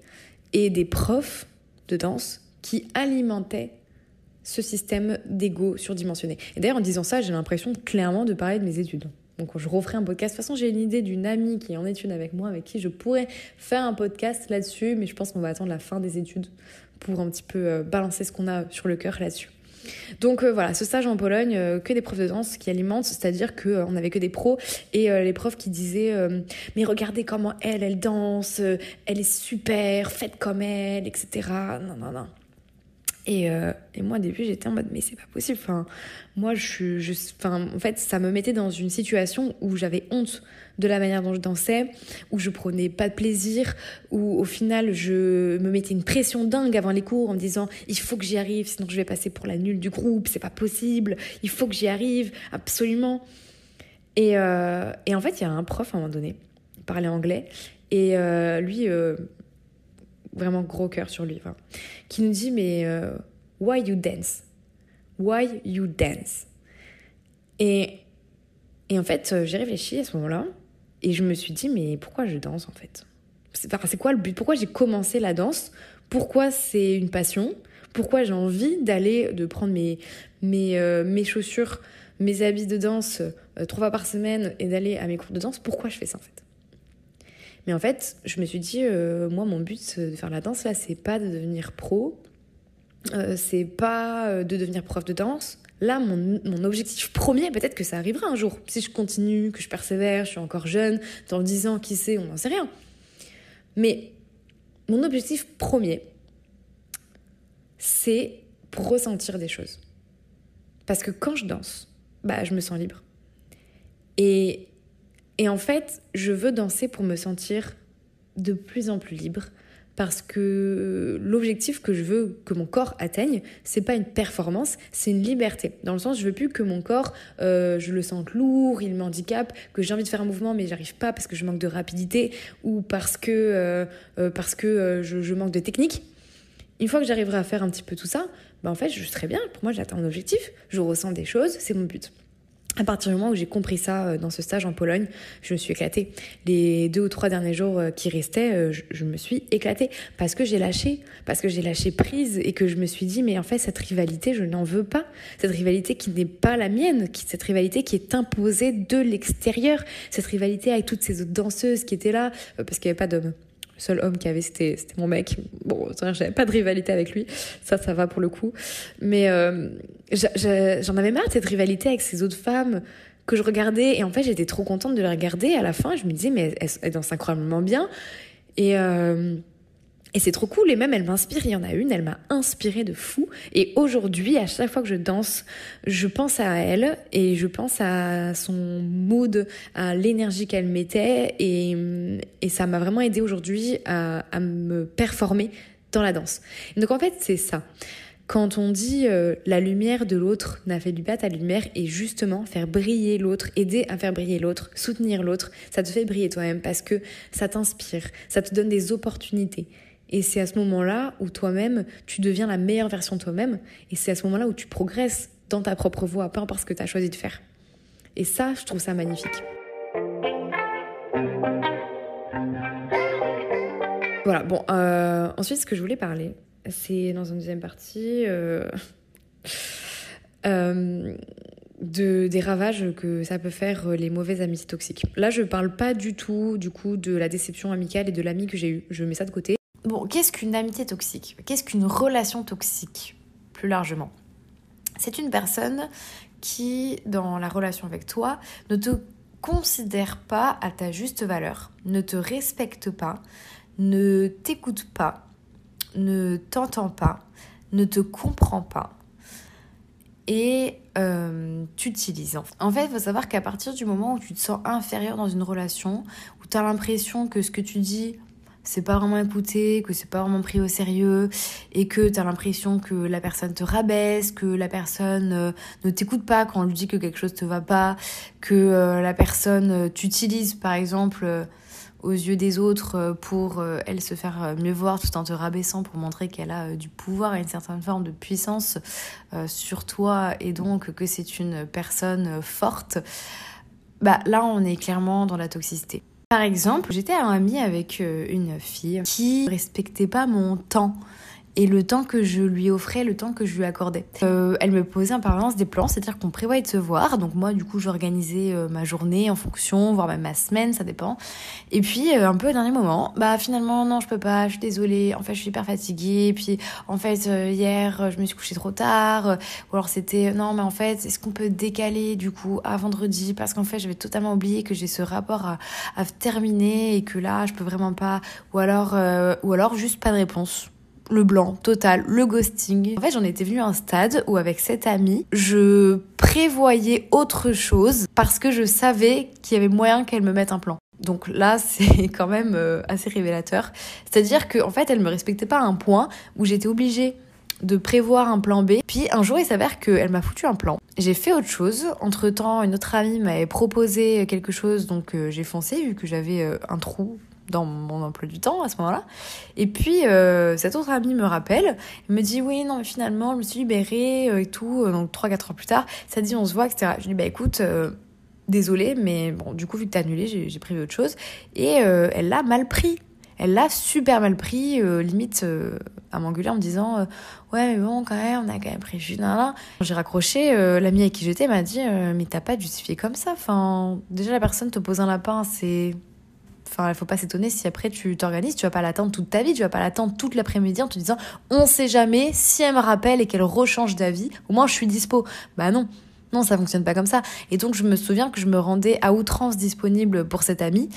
et des profs de danse qui alimentaient ce système d'ego surdimensionné. Et d'ailleurs, en disant ça, j'ai l'impression clairement de parler de mes études. Donc, je referai un podcast. De toute façon, j'ai une idée d'une amie qui est en études avec moi, avec qui je pourrais faire un podcast là-dessus, mais je pense qu'on va attendre la fin des études pour un petit peu euh, balancer ce qu'on a sur le cœur là-dessus. Donc euh, voilà, ce stage en Pologne, euh, que des profs de danse qui alimentent, c'est-à-dire que euh, on avait que des pros et les profs qui disaient mais regardez comment elle, elle danse, elle est super, faites comme elle, etc. Non non non. Et, et moi, au début, j'étais en mode, mais c'est pas possible. Enfin, moi, je suis. Enfin, en fait, ça me mettait dans une situation où j'avais honte de la manière dont je dansais, où je prenais pas de plaisir, où au final, je me mettais une pression dingue avant les cours en me disant, il faut que j'y arrive, sinon je vais passer pour la nulle du groupe, c'est pas possible, il faut que j'y arrive, absolument. Et, euh, et en fait, il y a un prof à un moment donné, il parlait anglais, et euh, lui. euh, vraiment gros cœur sur lui, qui nous dit mais why you dance? Why you dance? Et, et en fait, j'ai réfléchi à ce moment-là et je me suis dit mais pourquoi je danse en fait? C'est quoi le but? Pourquoi j'ai commencé la danse? Pourquoi c'est une passion? Pourquoi j'ai envie d'aller, de prendre mes, mes, euh, chaussures, mes habits de danse euh, trois fois par semaine et d'aller à mes cours de danse? Pourquoi je fais ça en fait? Mais en fait, je me suis dit, euh, moi, mon but de faire la danse, là, c'est pas de devenir pro, c'est pas de devenir prof de danse. Là, mon, objectif premier, peut-être que ça arrivera un jour. Si je continue, que je persévère, je suis encore jeune, dans 10 ans, qui sait, on n'en sait rien. Mais mon objectif premier, c'est pour ressentir des choses. Parce que quand je danse, bah, je me sens libre. Et et en fait, je veux danser pour me sentir de plus en plus libre parce que l'objectif que je veux que mon corps atteigne, c'est pas une performance, c'est une liberté. Dans le sens, je veux plus que mon corps, euh, je le sente lourd, il m'handicape, que j'ai envie de faire un mouvement mais j'arrive pas parce que je manque de rapidité ou parce que euh, euh, parce que je, je manque de technique. Une fois que j'arriverai à faire un petit peu tout ça, bah en fait, je serai bien. Pour moi, j'atteins mon objectif, je ressens des choses, c'est mon but. À partir du moment où j'ai compris ça euh, dans ce stage en Pologne, je me suis éclatée. Les deux ou trois derniers jours euh, qui restaient, euh, je, me suis éclatée parce que j'ai lâché, parce que j'ai lâché prise et que je me suis dit mais en fait cette rivalité je n'en veux pas, cette rivalité qui n'est pas la mienne, cette rivalité qui est imposée de l'extérieur, cette rivalité avec toutes ces autres danseuses qui étaient là parce qu'il n'y avait pas d'hommes. Le seul homme qu'il y avait, c'était mon mec. Bon, j'avais pas de rivalité avec lui. Ça, ça va pour le coup. Mais euh, j'en avais marre cette rivalité avec ces autres femmes que je regardais. Et en fait, j'étais trop contente de les regarder. À la fin, je me disais, mais elles, elles dansent incroyablement bien. Et, euh, et c'est trop cool. Et même, elles m'inspirent. Il y en a une, elle m'a inspirée de fou. Et aujourd'hui, à chaque fois que je danse, je pense à elle et je pense à son mood, à l'énergie qu'elle mettait. Et, ça m'a vraiment aidé aujourd'hui à, me performer dans la danse. Donc en fait, c'est ça. Quand on dit euh, la lumière de l'autre n'affaiblit pas ta lumière et justement faire briller l'autre, aider à faire briller l'autre, soutenir l'autre, ça te fait briller toi-même parce que ça t'inspire, ça te donne des opportunités. Et c'est à ce moment-là où toi-même, tu deviens la meilleure version de toi-même. Et c'est à ce moment-là où tu progresses dans ta propre voie, peu importe ce que tu as choisi de faire. Et ça, je trouve ça magnifique. Voilà, bon, euh, ensuite, ce que je voulais parler, c'est dans une deuxième partie. euh, euh, de, des ravages que ça peut faire les mauvaises amitiés toxiques. Là, je parle pas du tout, du coup, de la déception amicale et de l'ami que j'ai eu. Je mets ça de côté. Bon, qu'est-ce qu'une amitié toxique? Qu'est-ce qu'une relation toxique, plus largement? C'est une personne qui, dans la relation avec toi, ne te considère pas à ta juste valeur, ne te respecte pas, ne t'écoute pas, ne t'entend pas, ne te comprend pas et euh, t'utilise. En fait, il faut savoir qu'à partir du moment où tu te sens inférieur dans une relation, où tu as l'impression que ce que tu dis, c'est pas vraiment écouté, que c'est pas vraiment pris au sérieux, et que tu as l'impression que la personne te rabaisse, que la personne euh, ne t'écoute pas quand on lui dit que quelque chose te va pas, que euh, la personne euh, t'utilise par exemple aux yeux des autres pour elle se faire mieux voir tout en te rabaissant pour montrer qu'elle a du pouvoir et une certaine forme de puissance sur toi et donc que c'est une personne forte, bah là on est clairement dans la toxicité. Par exemple, j'étais amie avec euh, une fille qui respectait pas mon temps et le temps que je lui offrais, le temps que je lui accordais. Euh, elle me posait en permanence des plans, c'est-à-dire qu'on prévoyait de se voir. Donc moi, du coup, j'organisais euh, ma journée en fonction, voire même ma semaine, ça dépend. Et puis, euh, un peu au dernier moment, bah finalement, non, je peux pas, je suis désolée. En fait, je suis hyper fatiguée. Puis, en fait, hier, je me suis couchée trop tard. ou alors c'était, non, mais en fait, est-ce qu'on peut décaler du coup à vendredi? Parce qu'en fait, j'avais totalement oublié que j'ai ce rapport à, à terminer et que là, je peux vraiment pas. Ou alors, ou alors juste pas de réponse le blanc total, le ghosting. En fait, j'en étais venue à un stade où avec cette amie, je prévoyais autre chose parce que je savais qu'il y avait moyen qu'elle me mette un plan. Donc là, c'est quand même euh, assez révélateur. C'est-à-dire qu'en en fait, elle me respectait pas à un point où j'étais obligée de prévoir un plan B. Puis un jour, il s'avère qu'elle m'a foutu un plan. J'ai fait autre chose. Entre temps, une autre amie m'avait proposé quelque chose, donc euh, j'ai foncé vu que j'avais euh, un trou dans mon emploi du temps à ce moment-là. Et puis, euh, cette autre amie me rappelle, me dit oui, non, mais finalement, je me suis libérée euh, et tout. Euh, donc, 3-4 heures plus tard, ça dit on se voit, etc. Je lui dis bah écoute, désolée, mais bon, du coup, vu que t'as annulé, j'ai prévu autre chose. Et elle l'a mal pris. Elle l'a super mal pris, limite à m'engueuler en me disant ouais mais bon quand même on a quand même prévu j'ai raccroché l'amie avec qui j'étais m'a dit mais t'as pas justifié comme ça enfin déjà la personne te pose un lapin c'est Enfin, il faut pas s'étonner si après tu t'organises, tu vas pas l'attendre toute ta vie, tu vas pas l'attendre toute l'après-midi en te disant on sait jamais si elle me rappelle et qu'elle rechange d'avis, au moins je suis dispo. Bah non. Non, ça fonctionne pas comme ça. Et donc je me souviens que je me rendais à outrance disponible pour cette amie.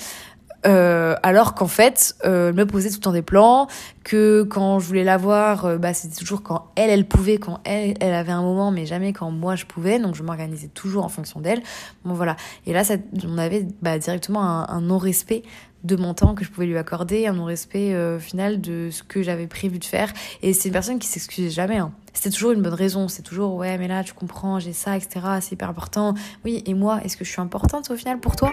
Euh, alors qu'en fait, euh, elle me posait tout le temps des plans, que quand je voulais la voir, euh, bah, c'était toujours quand elle, elle pouvait, quand elle, elle avait un moment, mais jamais quand moi je pouvais, donc je m'organisais toujours en fonction d'elle. Bon voilà. Et là, ça, on avait bah, directement un, non-respect de mon temps que je pouvais lui accorder, un non-respect euh, final de ce que j'avais prévu de faire. Et c'est une personne qui s'excusait jamais. Hein. C'était toujours une bonne raison. C'est toujours ouais, mais là tu comprends, j'ai ça, etc. C'est hyper important. Oui, et moi, est-ce que je suis importante au final pour toi?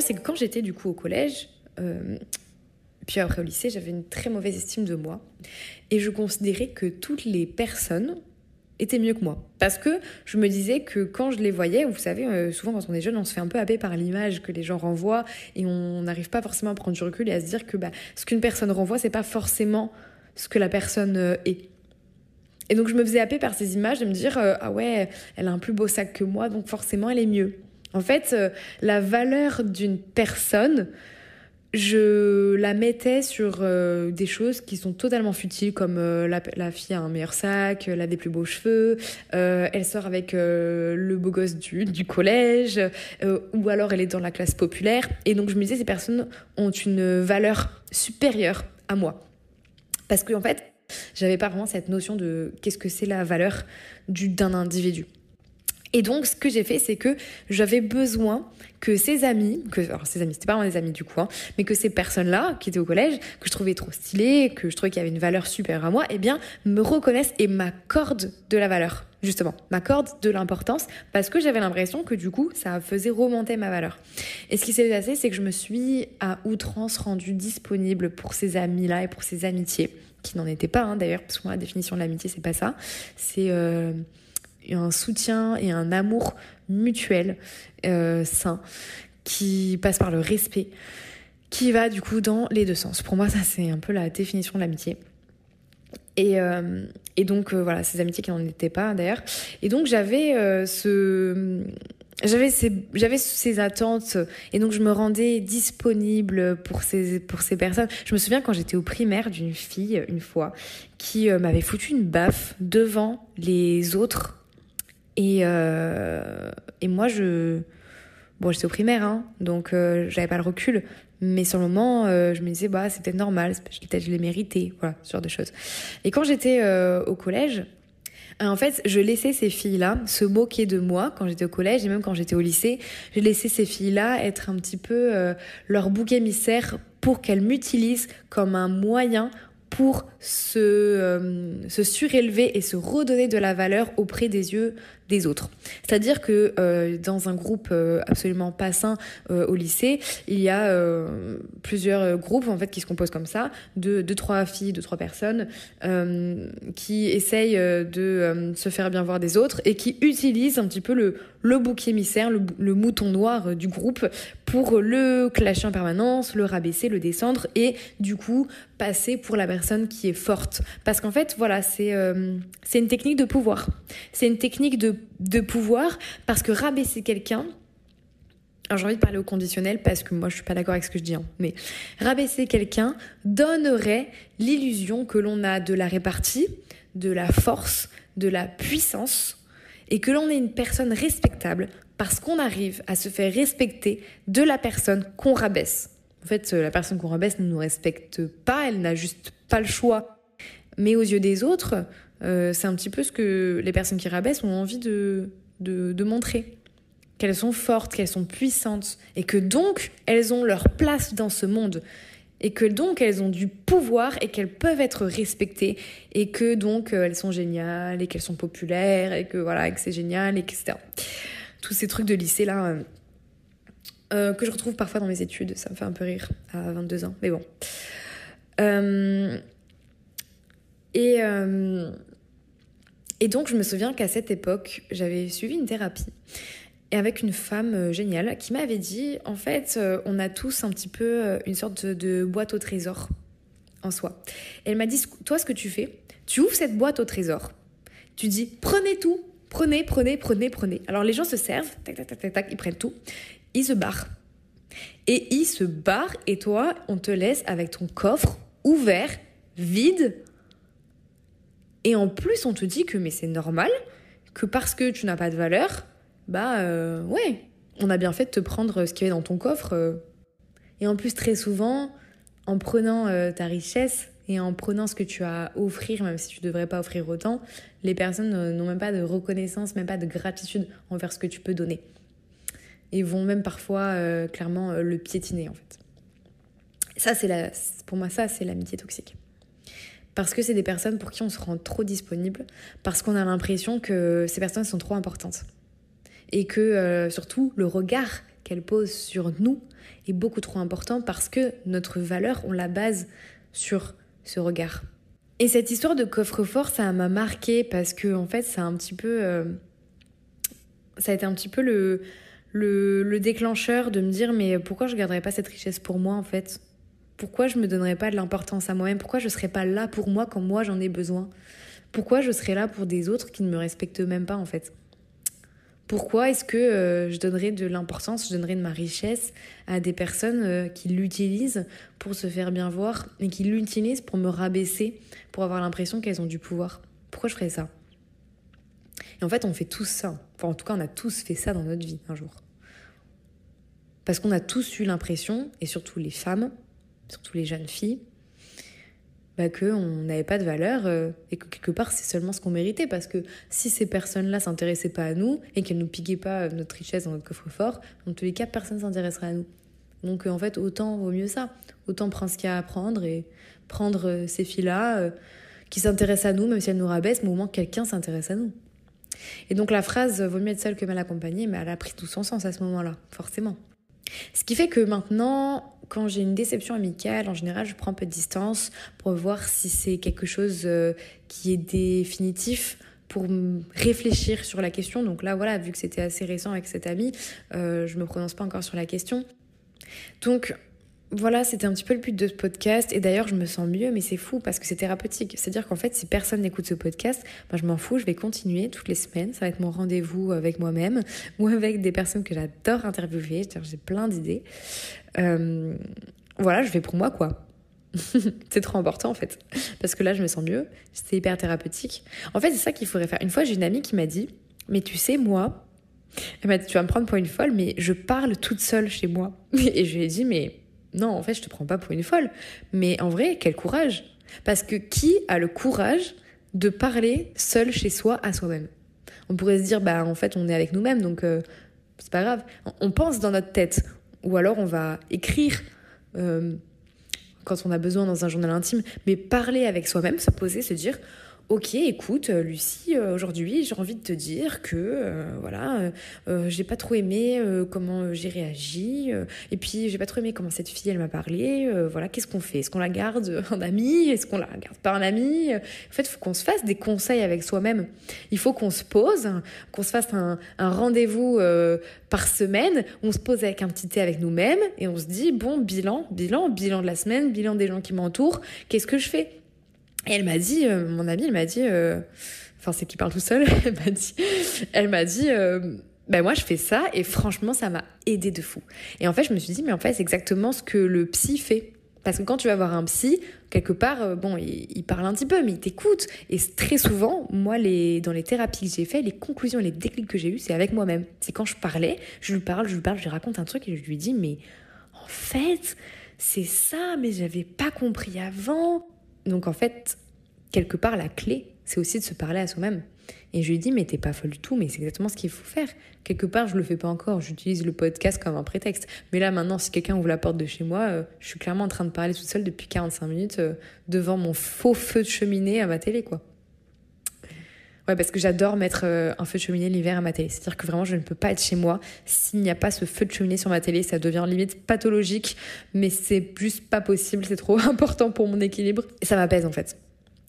C'est que quand j'étais du coup au collège, euh, puis après au lycée, j'avais une très mauvaise estime de moi. Et je considérais que toutes les personnes était mieux que moi. Parce que je me disais que quand je les voyais, vous savez, euh, souvent quand on est jeune, on se fait un peu happer par l'image que les gens renvoient et on n'arrive pas forcément à prendre du recul et à se dire que bah, ce qu'une personne renvoie, c'est pas forcément ce que la personne euh, est. Et donc je me faisais happer par ces images de me dire ah ouais, elle a un plus beau sac que moi, donc forcément elle est mieux. En fait, la valeur d'une personne, je la mettais sur euh, des choses qui sont totalement futiles, comme euh, la, fille a un meilleur sac, elle a des plus beaux cheveux, euh, elle sort avec le beau gosse du, du collège, ou alors elle est dans la classe populaire. Et donc je me disais, ces personnes ont une valeur supérieure à moi. Parce qu'en en fait, j'avais pas vraiment cette notion de qu'est-ce que c'est la valeur d'un individu. Et donc, ce que j'ai fait, c'est que j'avais besoin que ces amis, que, alors ces amis, c'était pas vraiment des amis du coup, hein, mais que ces personnes-là, qui étaient au collège, que je trouvais trop stylées, que je trouvais qu'il y avait une valeur supérieure à moi, eh bien, me reconnaissent et m'accordent de la valeur, justement, m'accordent de l'importance, parce que j'avais l'impression que du coup, ça faisait remonter ma valeur. Et ce qui s'est passé, c'est que je me suis à outrance rendue disponible pour ces amis-là et pour ces amitiés, qui n'en étaient pas, hein, d'ailleurs, parce que moi, la définition de l'amitié, c'est pas ça. C'est... Euh, un soutien et un amour mutuel, euh, sain, qui passe par le respect, qui va du coup dans les deux sens. Pour moi, ça c'est un peu la définition de l'amitié. Et, euh, et donc euh, voilà, ces amitiés qui n'en étaient pas d'ailleurs. Et donc j'avais ce j'avais ces, ces attentes et donc je me rendais disponible pour ces, pour ces personnes. Je me souviens quand j'étais au primaire d'une fille une fois qui m'avait foutu une baffe devant les autres et, euh, et moi je... Bon j'étais au primaire hein, donc euh, j'avais pas le recul mais sur le moment euh, je me disais bah c'est peut-être normal, peut-être je l'ai mérité, voilà ce genre de choses. Et quand j'étais euh, au collège en fait, je laissais ces filles-là se moquer de moi quand j'étais au collège et même quand j'étais au lycée. Je laissais ces filles-là être un petit peu leur bouc émissaire pour qu'elles m'utilisent comme un moyen pour se, se surélever et se redonner de la valeur auprès des yeux des autres. C'est-à-dire que euh, dans un groupe euh, absolument pas sain euh, au lycée, il y a plusieurs groupes en fait qui se composent comme ça, de deux trois filles, deux trois personnes qui essayent de se faire bien voir des autres et qui utilisent un petit peu le bouc émissaire, le, le mouton noir du groupe pour le clasher en permanence, le rabaisser, le descendre et du coup passer pour la personne qui est forte. Parce qu'en fait, voilà, c'est c'est une technique de pouvoir. C'est une technique de, de pouvoir parce que rabaisser quelqu'un, alors j'ai envie de parler au conditionnel parce que moi je suis pas d'accord avec ce que je dis, hein, mais rabaisser quelqu'un donnerait l'illusion que l'on a de la répartie, de la force, de la puissance et que l'on est une personne respectable parce qu'on arrive à se faire respecter de la personne qu'on rabaisse. En fait, la personne qu'on rabaisse ne nous respecte pas, elle n'a juste pas le choix. Mais aux yeux des autres, euh, c'est un petit peu ce que les personnes qui rabaissent ont envie de, montrer. Qu'elles sont fortes, qu'elles sont puissantes, et que donc elles ont leur place dans ce monde. Et que donc elles ont du pouvoir et qu'elles peuvent être respectées. Et que donc euh, elles sont géniales, et qu'elles sont populaires, et que voilà, et que c'est génial, etc. Tous ces trucs de lycée là. euh, que je retrouve parfois dans mes études, ça me fait un peu rire à 22 ans, mais bon. Et, euh, et donc, je me souviens qu'à cette époque, j'avais suivi une thérapie et avec une femme euh, géniale qui m'avait dit en fait, euh, on a tous un petit peu une sorte de, boîte au trésor en soi. Elle m'a dit toi, ce que tu fais, tu ouvres cette boîte au trésor, tu dis prenez tout, prenez, prenez, prenez, prenez. Alors, les gens se servent, tac, tac, tac, tac, ils prennent tout, ils se barrent. Et ils se barrent et toi, on te laisse avec ton coffre ouvert, vide. Et en plus, on te dit que mais c'est normal, que parce que tu n'as pas de valeur, bah euh, ouais, on a bien fait de te prendre ce qu'il y avait dans ton coffre. euh. Et en plus, très souvent, en prenant euh, ta richesse et en prenant ce que tu as à offrir, même si tu devrais pas offrir autant, les personnes n'ont même pas de reconnaissance, même pas de gratitude envers ce que tu peux donner. Et vont même parfois clairement le piétiner en fait. Ça, c'est la, pour moi, ça, c'est l'amitié toxique. Parce que c'est des personnes pour qui on se rend trop disponible, parce qu'on a l'impression que ces personnes sont trop importantes. Et que euh, surtout, le regard qu'elles posent sur nous est beaucoup trop important parce que notre valeur, on la base sur ce regard. Et cette histoire de coffre-fort, ça m'a marqué parce que, en fait, ça a un petit peu. euh, ça a été un petit peu le, le, le déclencheur de me dire mais pourquoi je garderais pas cette richesse pour moi en fait? Pourquoi je me donnerais pas de l'importance à moi-même? Pourquoi je serais pas là pour moi quand moi j'en ai besoin? Pourquoi je serais là pour des autres qui ne me respectent même pas en fait? Pourquoi est-ce que euh, je donnerais de l'importance, je donnerais de ma richesse à des personnes euh, qui l'utilisent pour se faire bien voir et qui l'utilisent pour me rabaisser, pour avoir l'impression qu'elles ont du pouvoir? Pourquoi je ferais ça? Et en fait, on fait tous ça. Enfin, en tout cas, on a tous fait ça dans notre vie un jour. Parce qu'on a tous eu l'impression, et surtout les femmes, surtout les jeunes filles, bah, qu'on n'avait pas de valeur euh, et que quelque part, c'est seulement ce qu'on méritait. Parce que si ces personnes-là s'intéressaient pas à nous et qu'elles nous piquaient pas euh, notre richesse dans notre coffre-fort, dans tous les cas, personne s'intéresserait à nous. Donc, euh, en fait, autant vaut mieux ça. Autant prendre ce qu'il y a à prendre et prendre ces filles-là qui s'intéressent à nous, même si elles nous rabaissent, mais au moins quelqu'un s'intéresse à nous. Et donc la phrase vaut mieux être seule que mal accompagnée, mais elle a pris tout son sens à ce moment-là, forcément. Ce qui fait que maintenant, quand j'ai une déception amicale, en général, je prends un peu de distance pour voir si c'est quelque chose euh, qui est définitif pour réfléchir sur la question. Donc là, voilà, vu que c'était assez récent avec cet ami, euh, je me prononce pas encore sur la question. Donc, voilà, c'était un petit peu le but de ce podcast. Et d'ailleurs, je me sens mieux, mais c'est fou parce que c'est thérapeutique. C'est-à-dire qu'en fait, si personne n'écoute ce podcast, moi, je m'en fous, je vais continuer toutes les semaines. Ça va être mon rendez-vous avec moi-même ou avec des personnes que j'adore interviewer. J'ai plein d'idées. Euh, voilà, je vais pour moi, quoi. c'est trop important en fait. Parce que là, je me sens mieux. C'était hyper thérapeutique. En fait, c'est ça qu'il faudrait faire. Une fois, j'ai une amie qui m'a dit Mais tu sais, moi, elle m'a dit Tu vas me prendre pour une folle, mais je parle toute seule chez moi. Et je lui ai dit Mais non, en fait, je te prends pas pour une folle. Mais en vrai, quel courage. Parce que qui a le courage de parler seul chez soi à soi-même? On pourrait se dire Bah, en fait, on est avec nous-mêmes, donc euh, c'est pas grave. On pense dans notre tête. Ou alors, on va écrire. Euh, quand on a besoin dans un journal intime, mais parler avec soi-même, se poser, se dire Ok, écoute, euh, Lucie, euh, aujourd'hui, j'ai envie de te dire que, euh, voilà, j'ai pas trop aimé comment j'ai réagi, et puis j'ai pas trop aimé comment cette fille, elle m'a parlé, voilà, qu'est-ce qu'on fait? Est-ce qu'on la garde en ami? Est-ce qu'on la garde pas en ami? En fait, il faut qu'on se fasse des conseils avec soi-même. Il faut qu'on se pose, qu'on se fasse un, un rendez-vous par semaine, on se pose avec un petit thé avec nous-mêmes, et on se dit, bon, bilan, bilan, bilan de la semaine, bilan des gens qui m'entourent, qu'est-ce que je fais? Et elle m'a dit, euh, mon amie, elle m'a dit, euh, enfin c'est qui parle tout seul, elle m'a dit, elle m'a dit, euh, ben moi je fais ça et franchement ça m'a aidé de fou. Et en fait je me suis dit, mais en fait c'est exactement ce que le psy fait. Parce que quand tu vas voir un psy, quelque part, bon, il, parle un petit peu, mais il t'écoute. Et très souvent, moi, les, dans les thérapies que j'ai fait, les conclusions les déclics que j'ai eus, c'est avec moi-même. C'est quand je parlais, je lui parle, je lui parle, je lui raconte un truc et je lui dis, mais en fait, c'est ça, mais j'avais pas compris avant. Donc en fait, quelque part, la clé, c'est aussi de se parler à soi-même. Et je lui dis, mais t'es pas folle du tout, mais c'est exactement ce qu'il faut faire. Quelque part, je le fais pas encore, j'utilise le podcast comme un prétexte. Mais là, maintenant, si quelqu'un ouvre la porte de chez moi, euh, je suis clairement en train de parler toute seule depuis 45 minutes euh, devant mon faux feu de cheminée à ma télé, quoi. Ouais, parce que j'adore mettre euh, un feu de cheminée l'hiver à ma télé. C'est-à-dire que vraiment, je ne peux pas être chez moi s'il n'y a pas ce feu de cheminée sur ma télé. Ça devient limite pathologique, mais c'est juste pas possible. C'est trop important pour mon équilibre. Et ça m'apaise en fait.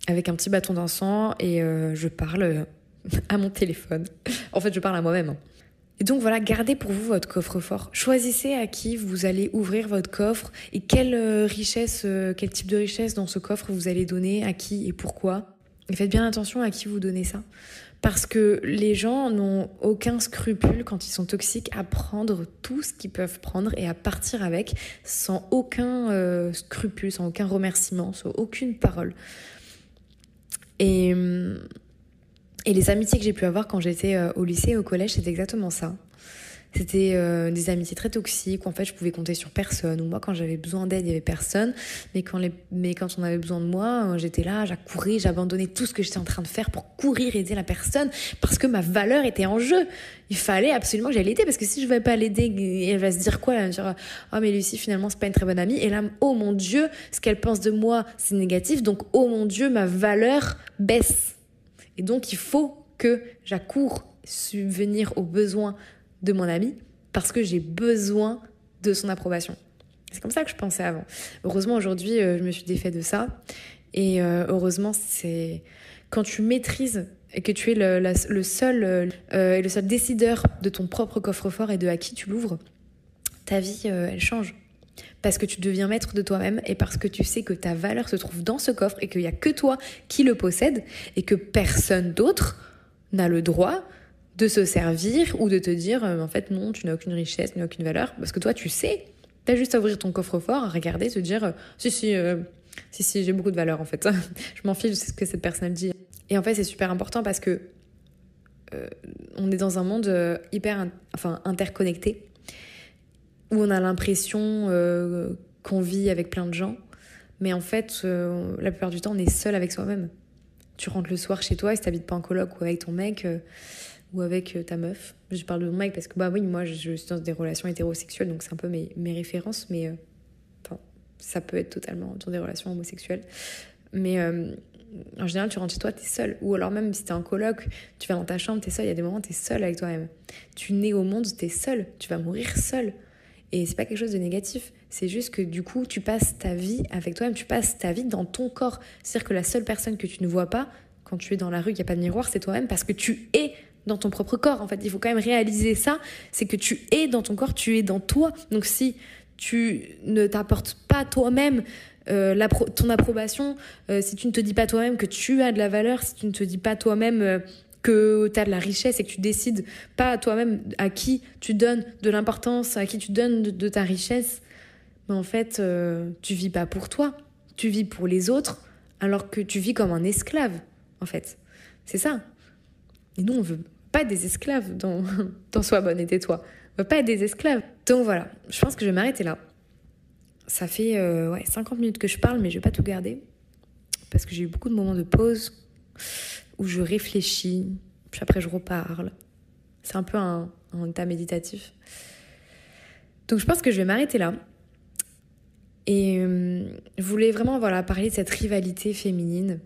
Avec un petit bâton d'encens et euh, je parle euh, à mon téléphone. en fait, je parle à moi-même. Hein. Et donc voilà, gardez pour vous votre coffre-fort. Choisissez à qui vous allez ouvrir votre coffre et quelle richesse, quel type de richesse dans ce coffre vous allez donner, à qui et pourquoi. Faites bien attention à qui vous donnez ça. Parce que les gens n'ont aucun scrupule quand ils sont toxiques à prendre tout ce qu'ils peuvent prendre et à partir avec sans aucun euh, scrupule, sans aucun remerciement, sans aucune parole. Et, et les amitiés que j'ai pu avoir quand j'étais euh, au lycée et au collège, c'est exactement ça. C'était euh, des amitiés très toxiques où en fait je pouvais compter sur personne. Ou moi quand j'avais besoin d'aide, il y avait personne. Mais quand, les... mais quand on avait besoin de moi, euh, j'étais là, j'ai j'abandonnais tout ce que j'étais en train de faire pour courir aider la personne parce que ma valeur était en jeu. Il fallait absolument que j'aille l'aider parce que si je ne vais pas l'aider, elle va se dire quoi? Elle va me dire oh mais Lucie finalement c'est pas une très bonne amie. Et là oh mon Dieu, ce qu'elle pense de moi c'est négatif. Donc oh mon Dieu ma valeur baisse. Et donc il faut que j'accours subvenir aux besoins de mon ami parce que j'ai besoin de son approbation. C'est comme ça que je pensais avant. Heureusement, aujourd'hui, euh, je me suis défait de ça. Et euh, heureusement, c'est quand tu maîtrises et que tu es le, seul euh, le seul décideur de ton propre coffre-fort et de à qui tu l'ouvres, ta vie, elle change. Parce que tu deviens maître de toi-même et parce que tu sais que ta valeur se trouve dans ce coffre et qu'il n'y a que toi qui le possède et que personne d'autre n'a le droit de se servir ou de te dire euh, en fait non, tu n'as aucune richesse, tu n'as aucune valeur, parce que toi tu sais, tu as juste à ouvrir ton coffre-fort, à regarder, se dire euh, si si euh, si si j'ai beaucoup de valeur en fait, je m'en fiche de ce que cette personne dit. Et en fait c'est super important parce que on est dans un monde hyper enfin interconnecté où on a l'impression qu'on vit avec plein de gens, mais en fait la plupart du temps on est seul avec soi-même. Tu rentres le soir chez toi et si t'habites pas en coloc ou avec ton mec ou avec euh, ta meuf. Je parle de mon mec parce que, bah oui, moi, je, suis dans des relations hétérosexuelles, donc c'est un peu mes, mes références, mais euh, ça peut être totalement dans des relations homosexuelles. Mais euh, en général, tu rentres chez toi, t'es seul. Ou alors même si t'es en coloc, tu vas dans ta chambre, t'es seul. Il y a des moments, t'es seul avec toi-même. Tu nais au monde, t'es seul. Tu vas mourir seul. Et c'est pas quelque chose de négatif. C'est juste que du coup, tu passes ta vie avec toi-même. Tu passes ta vie dans ton corps. C'est-à-dire que la seule personne que tu ne vois pas quand tu es dans la rue, il n'y a pas de miroir, c'est toi-même parce que tu es dans ton propre corps. En fait, il faut quand même réaliser ça, c'est que tu es dans ton corps, tu es dans toi. Donc si tu ne t'apportes pas toi-même euh, ton approbation, euh, si tu ne te dis pas toi-même que tu as de la valeur, si tu ne te dis pas toi-même euh, que tu as de la richesse et que tu décides pas toi-même à qui tu donnes de l'importance, à qui tu donnes de, ta richesse, mais en fait, tu vis pas pour toi, tu vis pour les autres, alors que tu vis comme un esclave, en fait. C'est ça. Et nous, on veut pas des esclaves dans, dans Sois bonne et tais-toi. Pas des esclaves. Donc voilà, je pense que je vais m'arrêter là. Ça fait euh, ouais, 50 minutes que je parle, mais je vais pas tout garder. Parce que j'ai eu beaucoup de moments de pause où je réfléchis, puis après je reparle. C'est un peu un, état méditatif. Donc je pense que je vais m'arrêter là. Et euh, je voulais vraiment parler de cette rivalité féminine.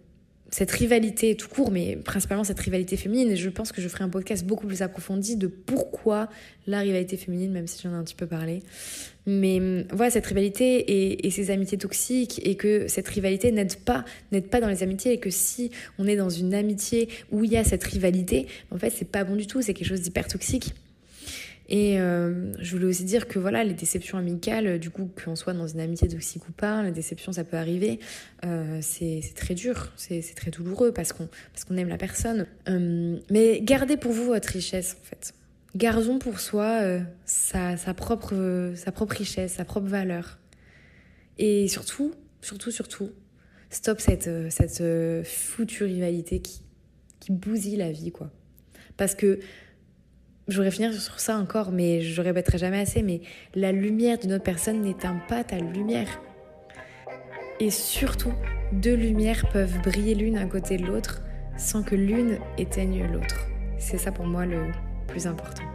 Cette rivalité tout court, mais principalement cette rivalité féminine. Et je pense que je ferai un podcast beaucoup plus approfondi de pourquoi la rivalité féminine, même si j'en ai un petit peu parlé. Mais euh, voilà, cette rivalité et, ces amitiés toxiques, et que cette rivalité n'aide pas, pas dans les amitiés, et que si on est dans une amitié où il y a cette rivalité, en fait, c'est pas bon du tout, c'est quelque chose d'hyper toxique. Et euh, je voulais aussi dire que voilà, les déceptions amicales, euh, du coup, qu'on soit dans une amitié toxique ou pas, la déception, ça peut arriver. Euh, c'est très dur, c'est très douloureux parce qu'on qu'on aime la personne. Mais gardez pour vous votre richesse, en fait. Gardons pour soi sa, sa, propre, sa propre richesse, sa propre valeur. Et surtout, surtout, surtout, stop cette, cette foutue rivalité qui, qui bousille la vie, quoi. Parce que je voudrais finir sur ça encore, mais je répéterai jamais assez, mais la lumière d'une autre personne n'éteint pas ta lumière. Et surtout, deux lumières peuvent briller l'une à côté de l'autre sans que l'une éteigne l'autre. C'est ça pour moi le plus important.